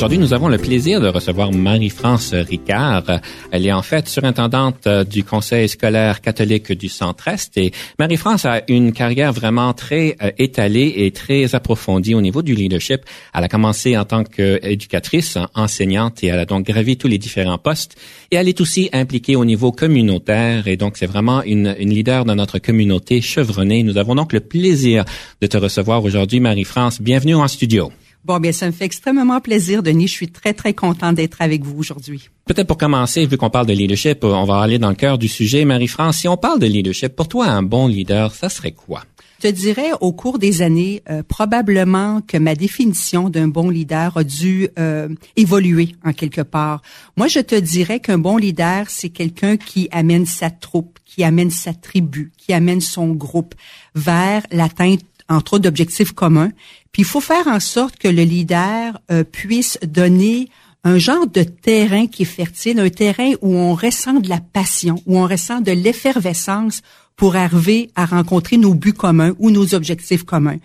Aujourd'hui, nous avons le plaisir de recevoir Marie-France Ricard. Elle est en fait surintendante euh, du Conseil scolaire catholique du Centre-Est et Marie-France a une carrière vraiment très euh, étalée et très approfondie au niveau du leadership. Elle a commencé en tant qu'éducatrice, enseignante et elle a donc gravi tous les différents postes. Et elle est aussi impliquée au niveau communautaire et donc c'est vraiment une, une leader dans notre communauté chevronnée. Nous avons donc le plaisir de te recevoir aujourd'hui, Marie-France. Bienvenue en studio. Bon, bien, ça me fait extrêmement plaisir, Denis. Je suis très, très content d'être avec vous aujourd'hui. Peut-être pour commencer, vu qu'on parle de leadership, on va aller dans le cœur du sujet. Marie-France, si on parle de leadership, pour toi, un bon leader, ça serait quoi? Je te dirais, au cours des années, euh, probablement que ma définition d'un bon leader a dû euh, évoluer en quelque part. Moi, je te dirais qu'un bon leader, c'est quelqu'un qui amène sa troupe, qui amène sa tribu, qui amène son groupe vers l'atteinte entre autres d'objectifs communs. Puis il faut faire en sorte que le leader euh, puisse donner un genre de terrain qui est fertile, un terrain où on ressent de la passion, où on ressent de l'effervescence pour arriver à rencontrer nos buts communs ou nos objectifs communs.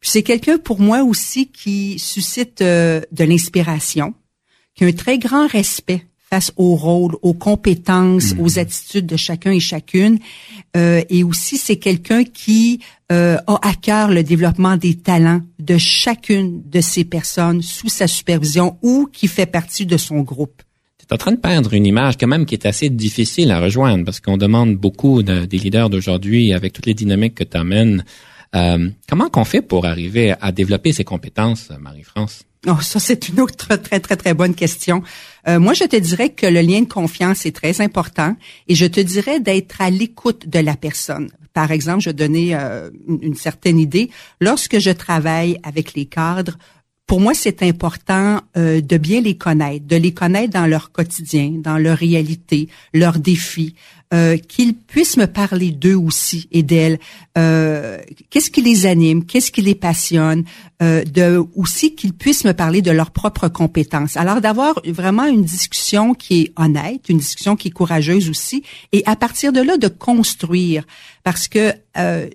Puis c'est quelqu'un pour moi aussi qui suscite euh, de l'inspiration, qui a un très grand respect face au rôle, aux compétences, mm-hmm. aux attitudes de chacun et chacune. Euh, et aussi, c'est quelqu'un qui euh, a à cœur le développement des talents de chacune de ces personnes sous sa supervision ou qui fait partie de son groupe. Tu es en train de peindre une image quand même qui est assez difficile à rejoindre parce qu'on demande beaucoup des leaders d'aujourd'hui avec toutes les dynamiques que tu amènes. Euh, comment qu'on fait pour arriver à développer ces compétences, Marie-France? Oh, ça, c'est une autre très, très, très bonne question. Euh, moi, je te dirais que le lien de confiance est très important et je te dirais d'être à l'écoute de la personne. Par exemple, je donner euh, une, certaine idée. Lorsque je travaille avec les cadres, pour moi, c'est important euh, de bien les connaître, de les connaître dans leur quotidien, dans leur réalité, leurs défis, euh, qu'ils puissent me parler d'eux aussi et d'elles. Euh, qu'est-ce qui les anime, qu'est-ce qui les passionne, de aussi qu'ils puissent me parler de leurs propres compétences. Alors d'avoir vraiment une discussion qui est honnête, une discussion qui est courageuse aussi, et à partir de là de construire, parce que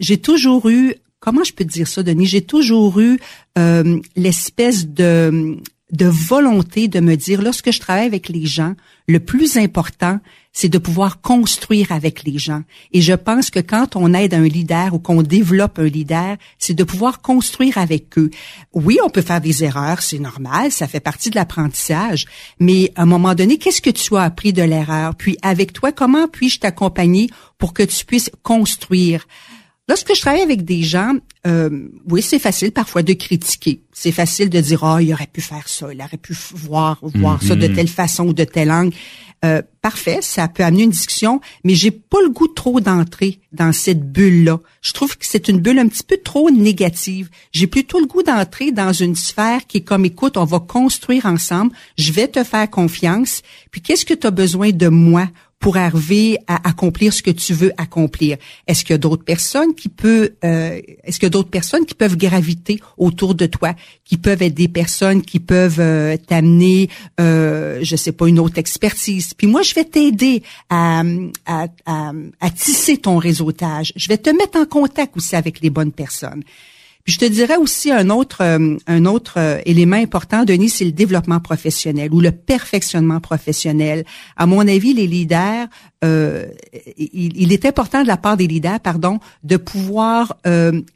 j'ai toujours eu comment je peux te dire ça, Denis? J'ai toujours eu euh, l'espèce de, de volonté de me dire, lorsque je travaille avec les gens, le plus important, c'est de pouvoir construire avec les gens. Et je pense que quand on aide un leader ou qu'on développe un leader, c'est de pouvoir construire avec eux. Oui, on peut faire des erreurs, c'est normal, ça fait partie de l'apprentissage, mais à un moment donné, qu'est-ce que tu as appris de l'erreur? Puis avec toi, comment puis-je t'accompagner pour que tu puisses construire? Lorsque je travaille avec des gens, euh, oui, c'est facile parfois de critiquer. C'est facile de dire, oh, il aurait pu faire ça, il aurait pu voir voir ça de mhm. telle façon ou de telle langue. Euh, parfait, ça peut amener une discussion, mais j'ai pas le goût trop d'entrer dans cette bulle-là. Je trouve que c'est une bulle un petit peu trop négative. J'ai plutôt le goût d'entrer dans une sphère qui est comme, écoute, on va construire ensemble, je vais te faire confiance, puis qu'est-ce que tu as besoin de moi pour arriver à accomplir ce que tu veux accomplir. Est-ce qu'il y a d'autres personnes qui peuvent, euh, est-ce qu'il y a d'autres personnes qui peuvent graviter autour de toi, qui peuvent être des personnes qui peuvent euh, t'amener, euh, je sais pas, une autre expertise? Puis moi, je vais t'aider à, à, tisser ton réseautage. Je vais te mettre en contact aussi avec les bonnes personnes. Je te dirais aussi un autre euh, un autre euh, élément important, Denis, c'est le développement professionnel ou le perfectionnement professionnel. À mon avis, les leaders, euh, il, est important de la part des leaders, pardon, de pouvoir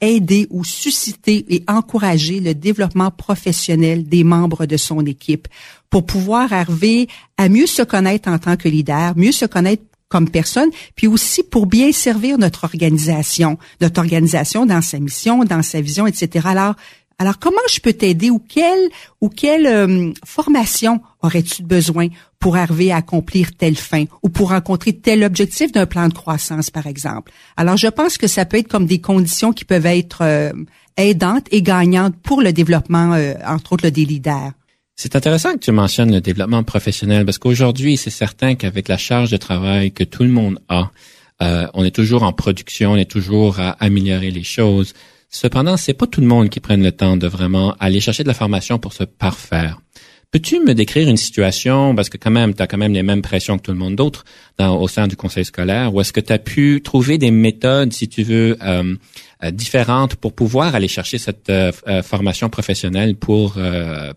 aider ou susciter et encourager le développement professionnel des membres de son équipe pour pouvoir arriver à mieux se connaître en tant que leader, mieux se connaître comme personne, puis aussi pour bien servir notre organisation, notre organisation dans sa mission, dans sa vision, etc. Alors, alors comment je peux t'aider ou quelle ou quelle euh, formation aurais-tu besoin pour arriver à accomplir telle fin ou pour rencontrer tel objectif d'un plan de croissance, par exemple? Alors, je pense que ça peut être comme des conditions qui peuvent être euh, aidantes et gagnantes pour le développement, euh, entre autres, des leaders. C'est intéressant que tu mentionnes le développement professionnel parce qu'aujourd'hui, c'est certain qu'avec la charge de travail que tout le monde a, euh, on est toujours en production, on est toujours à améliorer les choses. Cependant, c'est pas tout le monde qui prenne le temps de vraiment aller chercher de la formation pour se parfaire. Peux-tu me décrire une situation, parce que quand même, tu as quand même les mêmes pressions que tout le monde d'autre au sein du conseil scolaire, où est-ce que tu as pu trouver des méthodes, si tu veux, euh, différentes pour pouvoir aller chercher cette euh, euh, formation professionnelle pour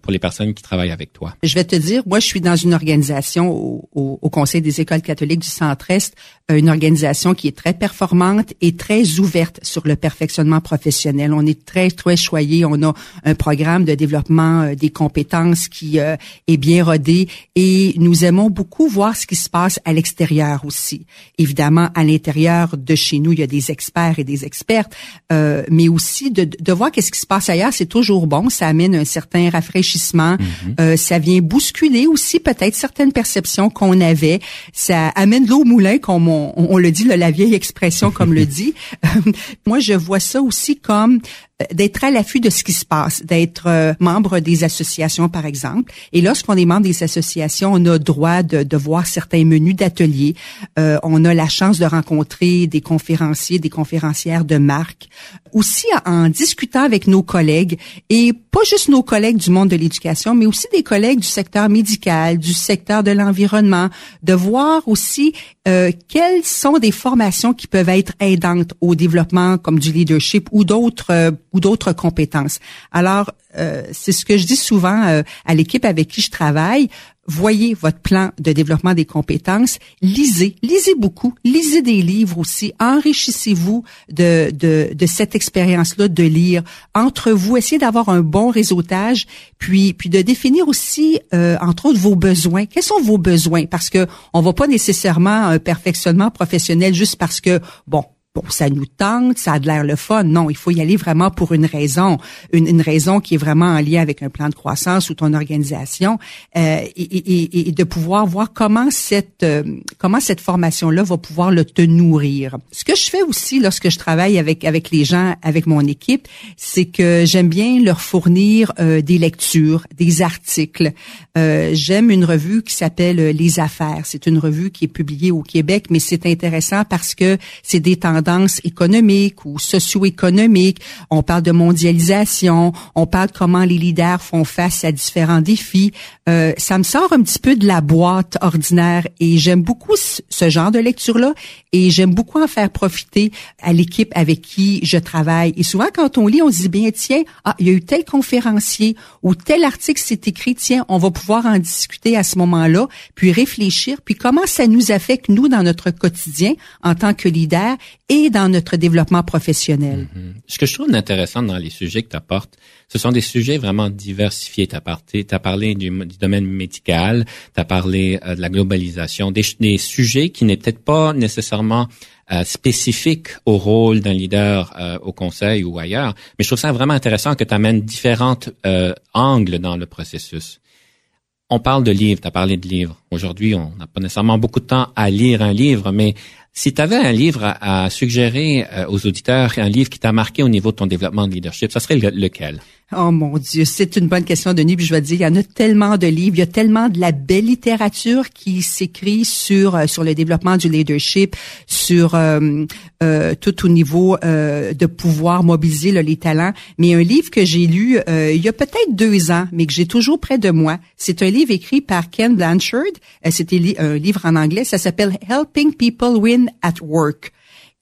pour les personnes qui travaillent avec toi? Je vais te dire, moi, je suis dans une organisation au, au, Conseil des écoles catholiques du Centre-Est, une organisation qui est très performante et très ouverte sur le perfectionnement professionnel. On est très, très choyé. On a un programme de développement des compétences qui est bien rodé et nous aimons beaucoup voir ce qui se passe à l'extérieur aussi. Évidemment, à l'intérieur de chez nous, il y a des experts et des expertes, euh, mais aussi de, de voir qu'est-ce qui se passe ailleurs, c'est toujours bon. Ça amène un certain rafraîchissement. Mhm. euh, ça vient bousculer aussi peut-être certaines perceptions qu'on avait. Ça amène l'eau au moulin, comme on, on, le dit, la vieille expression comme le dit. Moi, je vois ça aussi comme d'être à l'affût de ce qui se passe, d'être euh, membre des associations, par exemple. Et lorsqu'on est membre des associations, on a droit de, de voir certains menus d'ateliers. Euh, on a la chance de rencontrer des conférenciers, des conférencières de marque. Aussi, en discutant avec nos collègues, et pas juste nos collègues du monde de l'éducation, mais aussi des collègues du secteur médical, du secteur de l'environnement, de voir aussi euh, quelles sont des formations qui peuvent être aidantes au développement comme du leadership ou d'autres euh, ou d'autres compétences. Alors, euh, c'est ce que je dis souvent euh, à l'équipe avec qui je travaille. Voyez votre plan de développement des compétences, lisez, lisez beaucoup, lisez des livres aussi, enrichissez-vous de, de, cette expérience-là de lire entre vous, essayez d'avoir un bon réseautage, puis, puis de définir aussi, euh, entre autres, vos besoins. Quels sont vos besoins? Parce que on va pas nécessairement un perfectionnement professionnel juste parce que, bon, bon, ça nous tente, ça a de l'air le fun. Non, il faut y aller vraiment pour une raison, une, une, raison qui est vraiment en lien avec un plan de croissance ou ton organisation, euh, et, et, et, de pouvoir voir comment cette euh, comment cette formation-là va pouvoir le te nourrir. Ce que je fais aussi lorsque je travaille avec avec les gens, avec mon équipe, c'est que j'aime bien leur fournir euh, des lectures, des articles. Euh, j'aime une revue qui s'appelle Les Affaires. C'est une revue qui est publiée au Québec, mais c'est intéressant parce que c'est des tendances tendances ou socio-économiques. On parle de mondialisation. On parle comment les leaders font face à différents défis. Euh, ça me sort un petit peu de la boîte ordinaire et j'aime beaucoup ce genre de lecture-là et j'aime beaucoup en faire profiter à l'équipe avec qui je travaille. Et souvent, quand on lit, on se dit bien, tiens, ah, il y a eu tel conférencier ou tel article s'est écrit, tiens, on va pouvoir en discuter à ce moment-là, puis réfléchir, puis comment ça nous affecte, nous, dans notre quotidien en tant que leader et dans notre développement professionnel. Mm-hmm. Ce que je trouve intéressant dans les sujets que tu apportes, ce sont des sujets vraiment diversifiés. Tu as, parlé du, domaine médical, tu as parlé euh, de la globalisation, des sujets qui n'étaient peut-être pas nécessairement euh, spécifiques au rôle d'un leader euh, au conseil ou ailleurs. Mais je trouve ça vraiment intéressant que tu amènes différents angles dans le processus. On parle de livres, tu as parlé de livres. Aujourd'hui, on n'a pas nécessairement beaucoup de temps à lire un livre, mais si tu avais un livre à, suggérer euh, aux auditeurs, un livre qui t'a marqué au niveau de ton développement de leadership, ça serait lequel? Oh mon Dieu, c'est une bonne question, Denis. Puis je vais te dire, il y en a tellement de livres, il y a tellement de la belle littérature qui s'écrit sur euh, sur le développement du leadership, sur euh, euh, tout au niveau de pouvoir mobiliser les talents. Mais un livre que j'ai lu il y a peut-être deux ans, mais que j'ai toujours près de moi, c'est un livre écrit par Ken Blanchard. C'était un livre en anglais. Ça s'appelle Helping People Win at Work.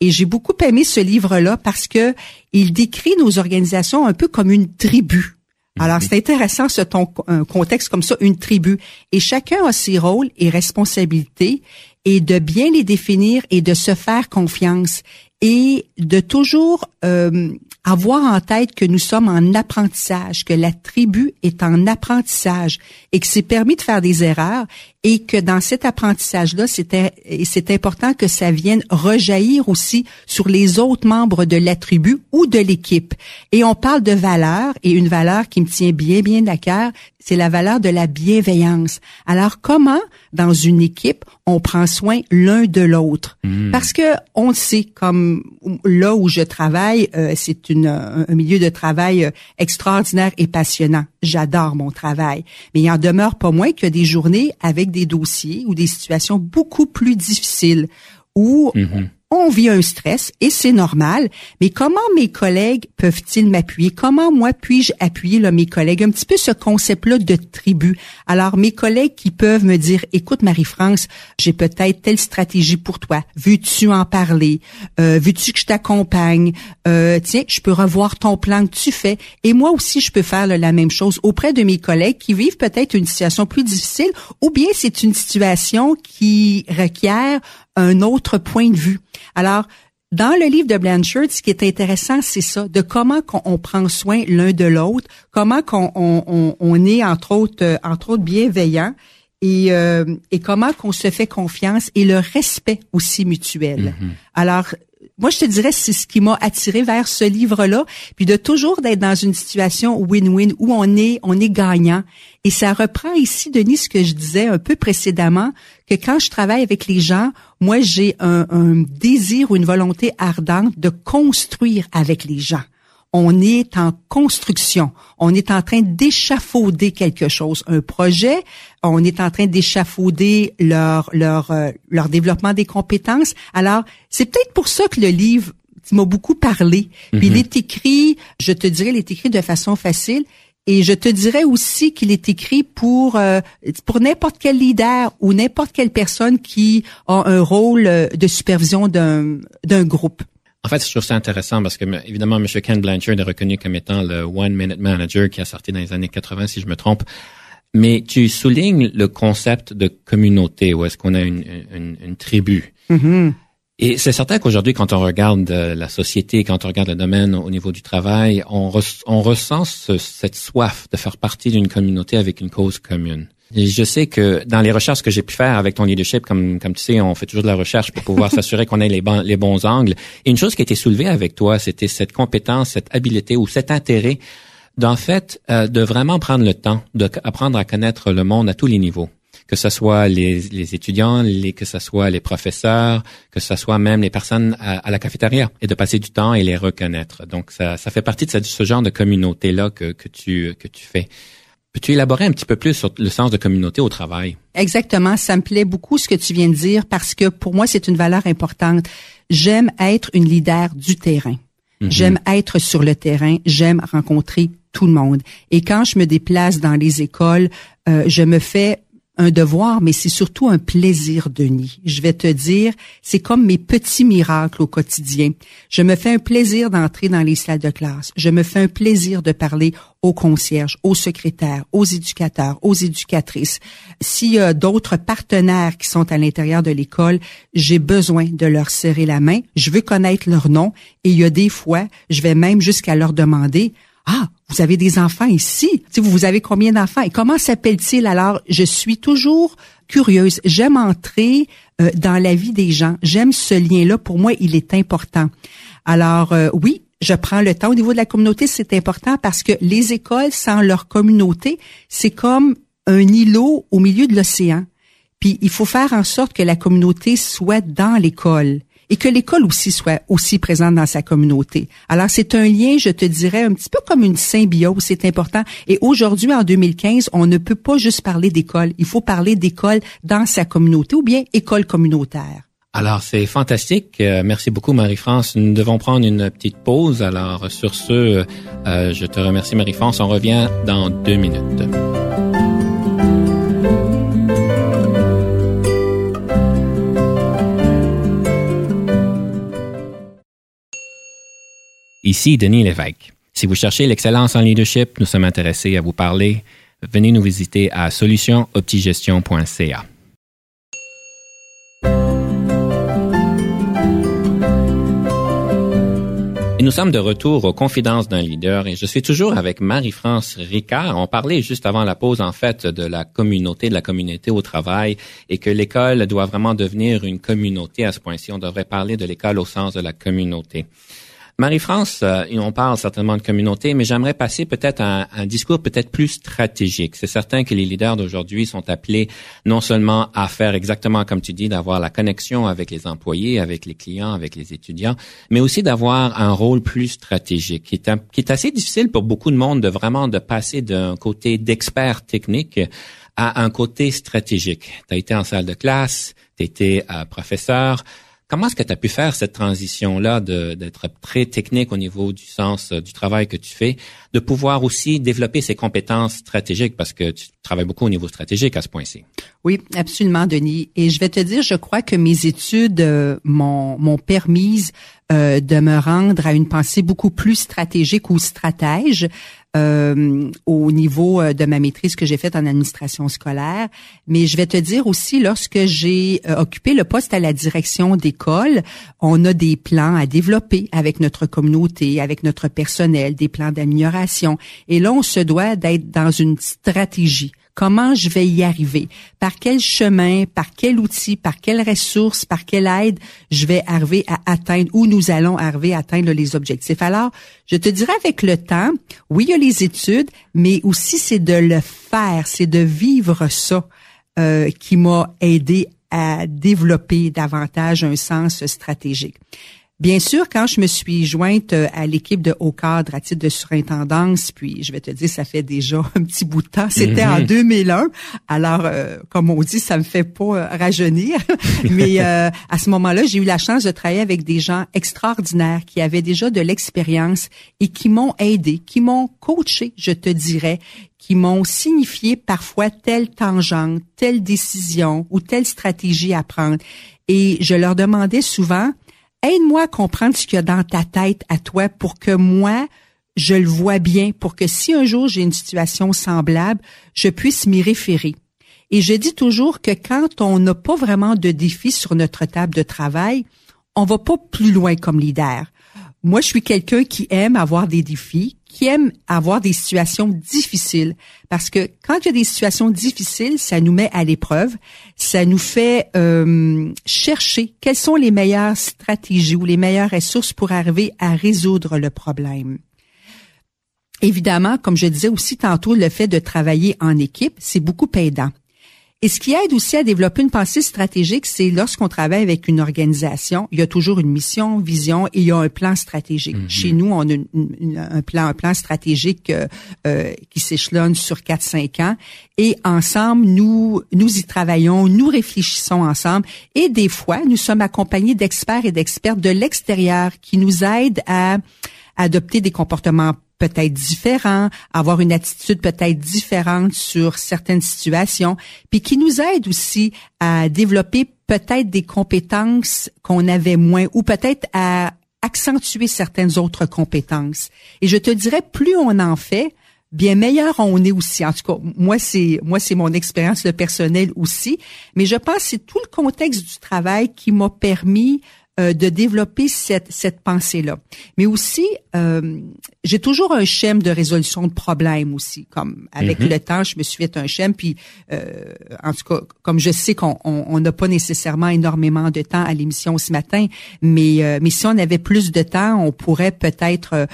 Et j'ai beaucoup aimé ce livre-là parce que il décrit nos organisations un peu comme une tribu. Alors, c'est intéressant ce ton, un contexte comme ça, une tribu. Et chacun a ses rôles et responsabilités et de bien les définir et de se faire confiance et de toujours euh, avoir en tête que nous sommes en apprentissage, que la tribu est en apprentissage et que c'est permis de faire des erreurs et que dans cet apprentissage-là, c'était c'est important que ça vienne rejaillir aussi sur les autres membres de la tribu ou de l'équipe. Et on parle de valeur et une valeur qui me tient bien bien à cœur, c'est la valeur de la bienveillance. Alors comment dans une équipe on prend soin l'un de l'autre? Hmm. Parce que on sait comme là où je travaille, euh, c'est une un milieu de travail euh, extraordinaire et passionnant. J'adore mon travail, mais il en demeure pas moins que des journées avec des dossiers ou des situations beaucoup plus difficiles où mm-hmm on vit un stress et c'est normal, mais comment mes collègues peuvent-ils m'appuyer? Comment moi puis-je appuyer là, mes collègues? Un petit peu ce concept-là de tribu. Alors, mes collègues qui peuvent me dire, écoute Marie-France, j'ai peut-être telle stratégie pour toi. Veux-tu en parler? Euh, veux-tu que je t'accompagne? Euh, tiens, je peux revoir ton plan que tu fais. Et moi aussi, je peux faire la même chose auprès de mes collègues qui vivent peut-être une situation plus difficile ou bien c'est une situation qui requiert un autre point de vue. Alors, dans le livre de Blanchard, ce qui est intéressant, c'est ça, de comment on, prend soin l'un de l'autre, comment qu'on on, on, est entre autres, euh, entre autres bienveillant et, euh, et comment qu'on se fait confiance et le respect aussi mutuel. Mm-hmm. Alors, moi, je te dirais, c'est ce qui m'a attiré vers ce livre-là, puis de toujours d'être dans une situation win-win où on est, on est gagnant. Et ça reprend ici, Denis, ce que je disais un peu précédemment, que quand je travaille avec les gens, moi, j'ai un, un désir ou une volonté ardente de construire avec les gens on est en construction, on est en train d'échafauder quelque chose, un projet, on est en train d'échafauder leur leur euh, leur développement des compétences. Alors, c'est peut-être pour ça que le livre m'a beaucoup parlé. Puis il mhm. est écrit, je te dirais, il est écrit de façon facile. Et je te dirais aussi qu'il est écrit pour euh, pour n'importe quel leader ou n'importe quelle personne qui a un rôle de supervision d'un d'un groupe. En fait, je trouve ça intéressant parce que, évidemment, M. Ken Blanchard est reconnu comme étant le One Minute Manager qui a sorti dans les années 80, si je me trompe. Mais tu soulignes le concept de communauté, où est-ce qu'on a une, une, une tribu. Mm-hmm. Et c'est certain qu'aujourd'hui, quand on regarde euh, la société, quand on regarde le domaine au niveau du travail, on, on ressent cette soif de faire partie d'une communauté avec une cause commune. Je sais que dans les recherches que j'ai pu faire avec ton leadership, comme, comme tu sais, on fait toujours de la recherche pour pouvoir s'assurer qu'on ait les, les bons angles. Et une chose qui a été soulevée avec toi, c'était cette compétence, cette habileté ou cet intérêt d'en fait euh, de vraiment prendre le temps d'apprendre à connaître le monde à tous les niveaux que ce soit les, les étudiants, les, que ce soit les professeurs, que ce soit même les personnes à, la cafétéria, et de passer du temps et les reconnaître. Donc, ça, ça fait partie de ce, ce genre de communauté-là que, que, tu, que tu fais. Peux-tu élaborer un petit peu plus sur le sens de communauté au travail? Exactement. Ça me plaît beaucoup ce que tu viens de dire parce que pour moi, c'est une valeur importante. J'aime être une leader du terrain. Mhm. J'aime être sur le terrain. J'aime rencontrer tout le monde. Et quand je me déplace dans les écoles, euh, je me fais un devoir, mais c'est surtout un plaisir, Denis. Je vais te dire, c'est comme mes petits miracles au quotidien. Je me fais un plaisir d'entrer dans les salles de classe. Je me fais un plaisir de parler aux concierges, aux secrétaires, aux éducateurs, aux éducatrices. S'il y a d'autres partenaires qui sont à l'intérieur de l'école, j'ai besoin de leur serrer la main. Je veux connaître leur nom et il y a des fois, je vais même jusqu'à leur demander, ah, vous avez des enfants ici. vous avez combien d'enfants? Et comment s'appelle-t-il Alors, je suis toujours curieuse. J'aime entrer euh, dans la vie des gens. J'aime ce lien-là. Pour moi, il est important. Alors, euh, oui, je prends le temps. Au niveau de la communauté, c'est important parce que les écoles sans leur communauté, c'est comme un îlot au milieu de l'océan. Puis il faut faire en sorte que la communauté soit dans l'école et que l'école aussi soit aussi présente dans sa communauté. Alors c'est un lien, je te dirais, un petit peu comme une symbiose, c'est important. Et aujourd'hui, en 2015, on ne peut pas juste parler d'école, il faut parler d'école dans sa communauté ou bien école communautaire. Alors, c'est fantastique. Euh, merci beaucoup, Marie-France. Nous devons prendre une petite pause. Alors, sur ce, euh, je te remercie, Marie-France. On revient dans deux minutes. Ici Denis Lévesque. Si vous cherchez l'excellence en leadership, nous sommes intéressés à vous parler. Venez nous visiter à solutionoptigestion.ca. Et nous sommes de retour aux confidences d'un leader et je suis toujours avec Marie-France Ricard. On parlait juste avant la pause, en fait, de la communauté, de la communauté au travail et que l'école doit vraiment devenir une communauté à ce point-ci. On devrait parler de l'école au sens de la communauté. Marie-France, euh, on parle certainement de communauté, mais j'aimerais passer peut-être à un, discours peut-être plus stratégique. C'est certain que les leaders d'aujourd'hui sont appelés non seulement à faire exactement comme tu dis, d'avoir la connexion avec les employés, avec les clients, avec les étudiants, mais aussi d'avoir un rôle plus stratégique, qui est, assez difficile pour beaucoup de monde de vraiment de passer d'un côté d'expert technique à un côté stratégique. Tu as été en salle de classe, tu été euh, professeur, Comment est-ce que tu as pu faire cette transition-là d'être très technique au niveau du sens euh, du travail que tu fais, de pouvoir aussi développer ces compétences stratégiques? Parce que tu travailles beaucoup au niveau stratégique à ce point-ci? Oui, absolument, Denis. Et je vais te dire, je crois que mes études euh, m'ont permise euh, de me rendre à une pensée beaucoup plus stratégique ou stratège euh, au niveau euh, de ma maîtrise que j'ai faite en administration scolaire. Mais je vais te dire aussi, lorsque j'ai euh, occupé le poste à la direction d'école, on a des plans à développer avec notre communauté, avec notre personnel, des plans d'amélioration. Et là, on se doit d'être dans une stratégie. Comment je vais y arriver? Par quel chemin, par quel outil, par quelle ressource, par quelle aide je vais arriver à atteindre, où nous allons arriver à atteindre les objectifs? Alors, je te dirais avec le temps, oui, il y a les études, mais aussi c'est de le faire, c'est de vivre ça euh, qui m'a aidé à développer davantage un sens stratégique. Bien sûr, quand je me suis jointe euh, à l'équipe de haut cadre à titre de surintendance, puis je vais te dire, ça fait déjà un petit bout de temps. C'était en 2001. Mhm. Alors, euh, comme on dit, ça me fait pas euh, rajeunir. Mais à ce moment-là, j'ai eu la chance de travailler avec des gens extraordinaires qui avaient déjà de l'expérience et qui m'ont aidé, qui m'ont coaché, je te dirais, qui m'ont signifié parfois telle tangente, telle décision ou telle stratégie à prendre. Et je leur demandais souvent, aide-moi à comprendre ce qu'il y a dans ta tête à toi pour que moi, je le vois bien, pour que si un jour j'ai une situation semblable, je puisse m'y référer. Et je dis toujours que quand on n'a pas vraiment de défis sur notre table de travail, on va pas plus loin comme leader. Moi, je suis quelqu'un qui aime avoir des défis, qui aime avoir des situations difficiles. Parce que quand il y a des situations difficiles, ça nous met à l'épreuve, ça nous fait euh, chercher quelles sont les meilleures stratégies ou les meilleures ressources pour arriver à résoudre le problème. Évidemment, comme je disais aussi tantôt, le fait de travailler en équipe, c'est beaucoup aidant. Et ce qui aide aussi à développer une pensée stratégique, c'est lorsqu'on travaille avec une organisation, il y a toujours une mission, vision et il y a un plan stratégique. Mhm. Chez nous, on a un plan, un plan stratégique euh, euh qui s'échelonne sur 4-5 ans. Et ensemble, nous, nous y travaillons, nous réfléchissons ensemble. Et des fois, nous sommes accompagnés d'experts et d'expertes de l'extérieur qui nous aident à adopter des comportements peut-être différent, avoir une attitude peut-être différente sur certaines situations, puis qui nous aide aussi à développer peut-être des compétences qu'on avait moins ou peut-être à accentuer certaines autres compétences. Et je te dirais, plus on en fait, bien meilleur on est aussi. En tout cas, moi c'est moi c'est mon expérience le personnel aussi, mais je pense que c'est tout le contexte du travail qui m'a permis euh, de développer cette, cette pensée-là. Mais aussi, euh, j'ai toujours un schéma de résolution de problèmes aussi. Comme avec mhm. le temps, je me suis fait un schéma. Puis, euh, en tout cas, comme je sais qu'on on n'a pas nécessairement énormément de temps à l'émission ce matin, mais mais si on avait plus de temps, on pourrait peut-être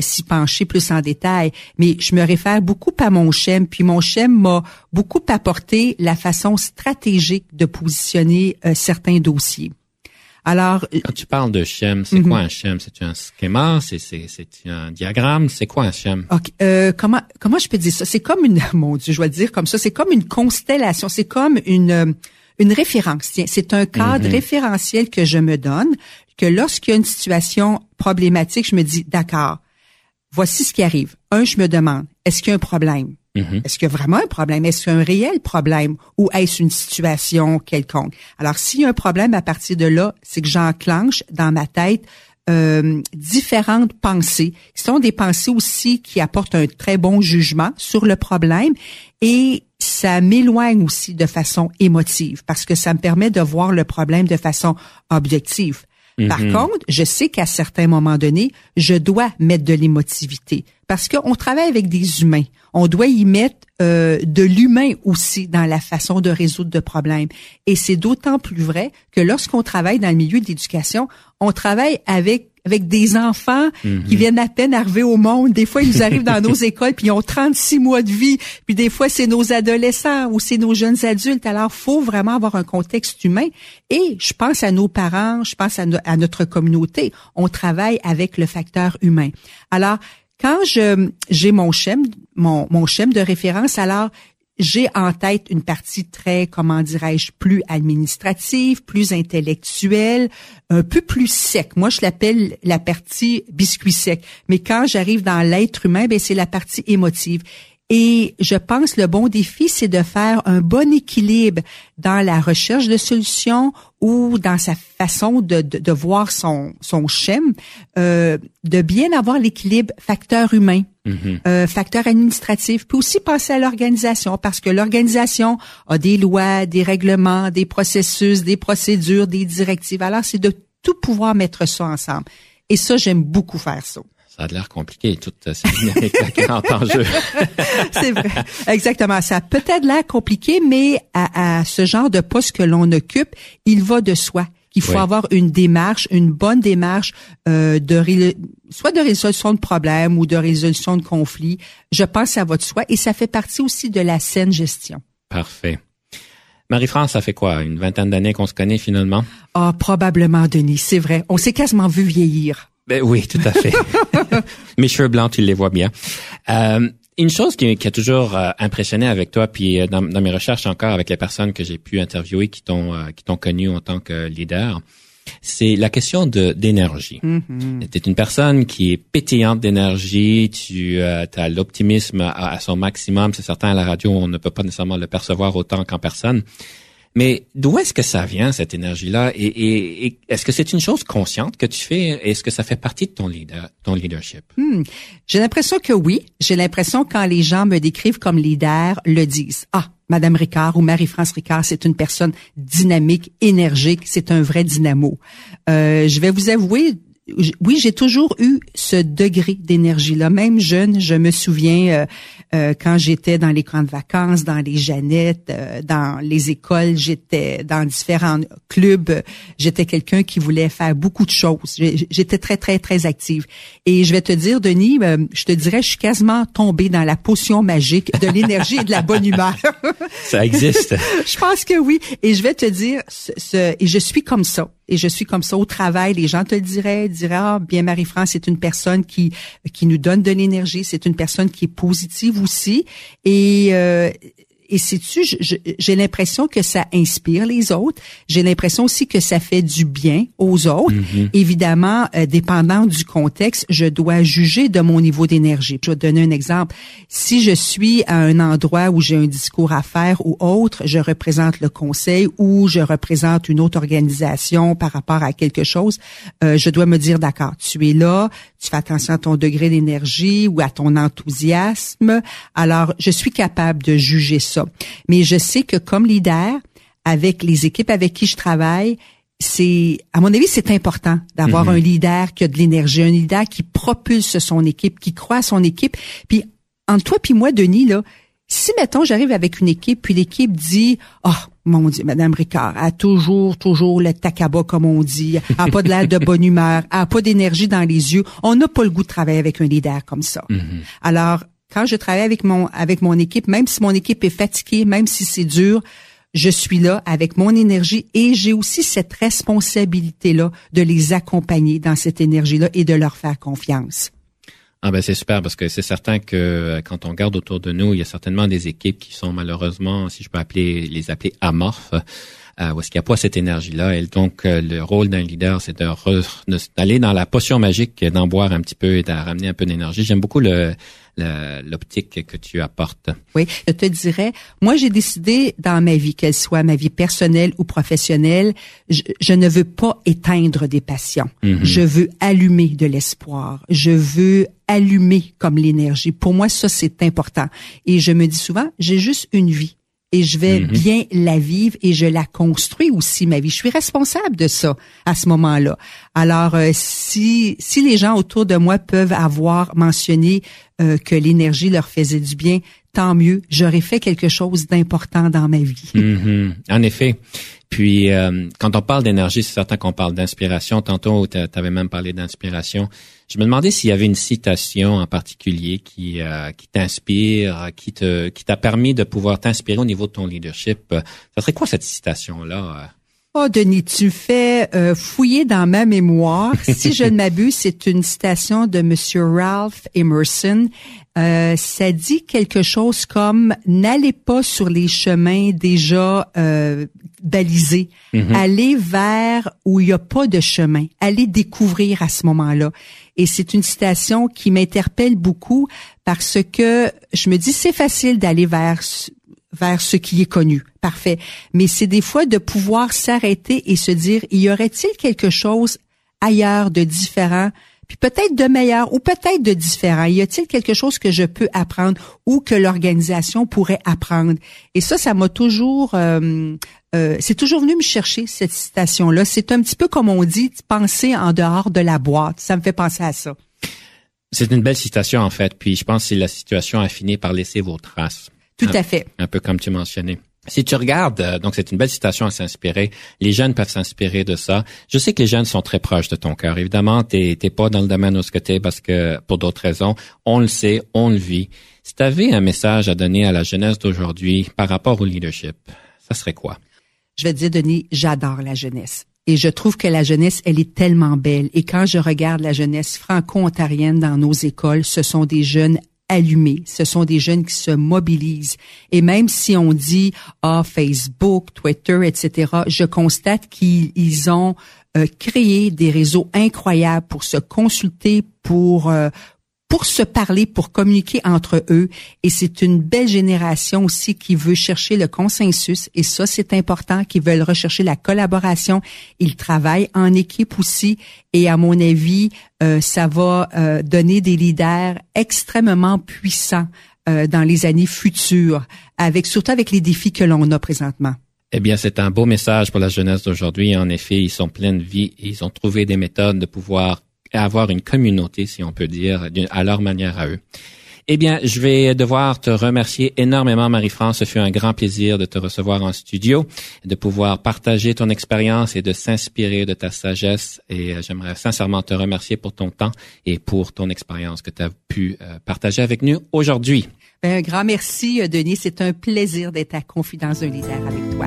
s'y pencher plus en détail. Mais je me réfère beaucoup à mon schéma. Puis mon schéma m'a beaucoup apporté la façon stratégique de positionner certains dossiers. Alors, quand tu parles de schéma, c'est mhm. quoi un schéma C'est un schéma, c'est c'est c'est un diagramme, c'est quoi un schéma euh, comment comment je peux dire ça? C'est comme une mon Dieu, je vais le dire comme ça, c'est comme une constellation, c'est comme une une référence. C'est un cadre mhm. référentiel que je me donne que lorsqu'il y a une situation problématique, je me dis d'accord. Voici ce qui arrive. Un, je me demande, est-ce qu'il y a un problème? Mm-hmm. Est-ce qu'il y a vraiment un problème? Est-ce qu'il y a un réel problème ou est-ce une situation quelconque? Alors, s'il y a un problème à partir de là, c'est que j'enclenche dans ma tête euh, différentes pensées, qui sont des pensées aussi qui apportent un très bon jugement sur le problème et ça m'éloigne aussi de façon émotive parce que ça me permet de voir le problème de façon objective. Par mm-hmm. contre, je sais qu'à certains moments donnés, je dois mettre de l'émotivité parce qu'on travaille avec des humains. On doit y mettre euh, de l'humain aussi dans la façon de résoudre de problèmes. Et c'est d'autant plus vrai que lorsqu'on travaille dans le milieu de l'éducation, on travaille avec avec des enfants Mhm. qui viennent à peine arriver au monde. Des fois, ils nous arrivent dans nos écoles, puis ils ont 36 mois de vie. Puis des fois, c'est nos adolescents ou c'est nos jeunes adultes. Alors, faut vraiment avoir un contexte humain. Et je pense à nos parents, je pense à, no- à notre communauté. On travaille avec le facteur humain. Alors, quand je j'ai mon schéma, mon, mon de référence, alors j'ai en tête une partie très, comment dirais-je, plus administrative, plus intellectuelle, un peu plus sec. Moi, je l'appelle la partie biscuit sec. Mais quand j'arrive dans l'être humain, ben c'est la partie émotive. Et je pense le bon défi, c'est de faire un bon équilibre dans la recherche de solutions ou dans sa façon de, de, de voir son, son schéma, euh, de bien avoir l'équilibre facteur humain, Mhm. euh, facteur administratif, puis aussi penser à l'organisation, parce que l'organisation a des lois, des règlements, des processus, des procédures, des directives. Alors, c'est de tout pouvoir mettre ça ensemble. Et ça, j'aime beaucoup faire ça. Ça a l'air compliqué, toute euh, cette rentre en jeu. C'est vrai. Exactement. Ça a peut-être l'air compliqué, mais à, à ce genre de poste que l'on occupe, il va de soi qu'il faut Oui. avoir une démarche, une bonne démarche euh, de ré- soit de résolution de problèmes ou de résolution de conflits. Je pense que ça va de soi et ça fait partie aussi de la saine gestion. Parfait. Marie-France, ça fait quoi? Une vingtaine d'années qu'on se connaît finalement? Ah, probablement, Denis, c'est vrai. On s'est quasiment vu vieillir. Ben oui, tout à fait. Mes cheveux blancs, tu les vois bien. Euh, une chose qui, qui a toujours euh, impressionné avec toi, puis euh, dans, dans mes recherches encore avec les personnes que j'ai pu interviewer qui t'ont euh, qui t'ont connu en tant que leader, c'est la question de d'énergie. Tu es une personne qui est pétillante d'énergie, tu as l'optimisme à, à son maximum. C'est certain, à la radio, on ne peut pas nécessairement le percevoir autant qu'en personne. Mais d'où est-ce que ça vient, cette énergie-là? Et, et- est-ce que c'est une chose consciente que tu fais? Est-ce que ça fait partie de ton, leader, ton leadership? Hmm. J'ai l'impression que oui. J'ai l'impression quand les gens me décrivent comme leader, le disent. Ah, Madame Ricard ou Marie-France Ricard, c'est une personne dynamique, énergique, c'est un vrai dynamo. Euh, je vais vous avouer, oui, j'ai toujours eu ce degré d'énergie-là. Même jeune, je me souviens euh, euh, quand j'étais dans les camps de vacances, dans les Jeannettes, euh, dans les écoles, j'étais dans différents clubs. J'étais quelqu'un qui voulait faire beaucoup de choses. J'étais très, très, très active. Et je vais te dire, Denis, euh, je te dirais, je suis quasiment tombée dans la potion magique de l'énergie et de la bonne humeur. Ça existe. je pense que oui. Et je vais te dire, ce, ce- et je suis comme ça. Et je suis comme ça au travail. Les gens te le diraient, diraient, ah, bien Marie-France, c'est une personne qui qui nous donne de l'énergie. C'est une personne qui est positive aussi. Et euh, et sais-tu, je- je- j'ai l'impression que ça inspire les autres. J'ai l'impression aussi que ça fait du bien aux autres. Évidemment, euh, dépendant du contexte, je dois juger de mon niveau d'énergie. Je vais te donner un exemple. Si je suis à un endroit où j'ai un discours à faire ou autre, je représente le conseil ou je représente une autre organisation par rapport à quelque chose, euh, je dois me dire, d'accord, tu es là, tu fais attention à ton degré d'énergie ou à ton enthousiasme. Alors, je suis capable de juger ça. Mais je sais que comme leader, avec les équipes avec qui je travaille, c'est, à mon avis, c'est important d'avoir un leader qui a de l'énergie, un leader qui propulse son équipe, qui croit à son équipe. Puis, entre toi puis moi, Denis, là, si, mettons, j'arrive avec une équipe, puis l'équipe dit, oh, mon Dieu, Madame Ricard a toujours, toujours le takaba, comme on dit, a pas de l'air de bonne humeur, a pas d'énergie dans les yeux. On n'a pas le goût de travailler avec un leader comme ça. Alors, quand je travaille avec mon, avec mon équipe, même si mon équipe est fatiguée, même si c'est dur, je suis là avec mon énergie et j'ai aussi cette responsabilité-là de les accompagner dans cette énergie-là et de leur faire confiance. Ah ben c'est super parce que c'est certain que euh, quand on regarde autour de nous, il y a certainement des équipes qui sont malheureusement, si je peux appeler les appeler amorphes, euh, où est-ce qu'il n'y a pas cette énergie-là. Et donc euh, le rôle d'un leader, c'est de re- de- d'aller dans la potion magique, d'en boire un petit peu et de ramener un peu d'énergie. J'aime beaucoup le- l'optique que tu apportes. Oui, je te dirais, moi j'ai décidé dans ma vie, qu'elle soit ma vie personnelle ou professionnelle, je, je ne veux pas éteindre des passions. Je veux allumer de l'espoir. Je veux allumer comme l'énergie. Pour moi, ça c'est important. Et je me dis souvent, j'ai juste une vie. et je vais mhm. bien la vivre et je la construis aussi ma vie. Je suis responsable de ça à ce moment-là. Alors euh, si si les gens autour de moi peuvent avoir mentionné euh, que l'énergie leur faisait du bien, tant mieux. J'aurais fait quelque chose d'important dans ma vie. Mhm. En effet. Puis, euh, quand on parle d'énergie, c'est certain qu'on parle d'inspiration. Tantôt, tu avais même parlé d'inspiration. Je me demandais s'il y avait une citation en particulier qui, euh, t'inspire, qui qui t'a permis de pouvoir t'inspirer au niveau de ton leadership. Ça serait quoi cette citation-là? Oh, Denis, tu fais euh, fouiller dans ma mémoire. si je ne m'abuse, c'est une citation de Monsieur Ralph Emerson. Euh, ça dit quelque chose comme n'allez pas sur les chemins déjà euh, balisés. Mm-hmm. Allez vers où il n'y a pas de chemin. Allez découvrir à ce moment-là. Et c'est une citation qui m'interpelle beaucoup parce que je me dis c'est facile d'aller vers vers ce qui est connu. Parfait. Mais c'est des fois de pouvoir s'arrêter et se dire, y aurait-il quelque chose ailleurs de différent, puis peut-être de meilleur ou peut-être de différent? Y a-t-il quelque chose que je peux apprendre ou que l'organisation pourrait apprendre? Et ça, ça m'a toujours, euh, euh, c'est toujours venu me chercher cette citation-là. C'est un petit peu comme on dit, penser en dehors de la boîte. Ça me fait penser à ça. C'est une belle citation en fait. Puis je pense que la situation a fini par laisser vos traces. Tout à fait. Un peu comme tu mentionnais. Si tu regardes, euh, donc c'est une belle citation à s'inspirer. Les jeunes peuvent s'inspirer de ça. Je sais que les jeunes sont très proches de ton cœur. Évidemment, t'es t'es pas dans le domaine où ce que t'es parce que pour d'autres raisons, on le sait, on le vit. Si tu avais un message à donner à la jeunesse d'aujourd'hui par rapport au leadership, ça serait quoi? Je vais te dire, Denis, j'adore la jeunesse. Et je trouve que la jeunesse, elle est tellement belle. Et quand je regarde la jeunesse franco-ontarienne dans nos écoles, ce sont des jeunes allumés. Ce sont des jeunes qui se mobilisent. Et même si on dit ah Facebook, Twitter, etc., je constate qu'ils ont euh, créé des réseaux incroyables pour se consulter, pour euh, pour se parler, pour communiquer entre eux. Et c'est une belle génération aussi qui veut chercher le consensus. Et ça, c'est important, qui veulent rechercher la collaboration. Ils travaillent en équipe aussi. Et à mon avis, euh, ça va euh, donner des leaders extrêmement puissants euh, dans les années futures, avec surtout avec les défis que l'on a présentement. Eh bien, c'est un beau message pour la jeunesse d'aujourd'hui. En effet, ils sont pleins de vie. Ils ont trouvé des méthodes de pouvoir et avoir une communauté, si on peut dire, à leur manière à eux. Eh bien, je vais devoir te remercier énormément, Marie-France. Ce fut un grand plaisir de te recevoir en studio, de pouvoir partager ton expérience et de s'inspirer de ta sagesse. Et euh, j'aimerais sincèrement te remercier pour ton temps et pour ton expérience que tu as pu euh, partager avec nous aujourd'hui. Ben, un grand merci, euh, Denis. C'est un plaisir d'être à Confidence d'un leader avec toi.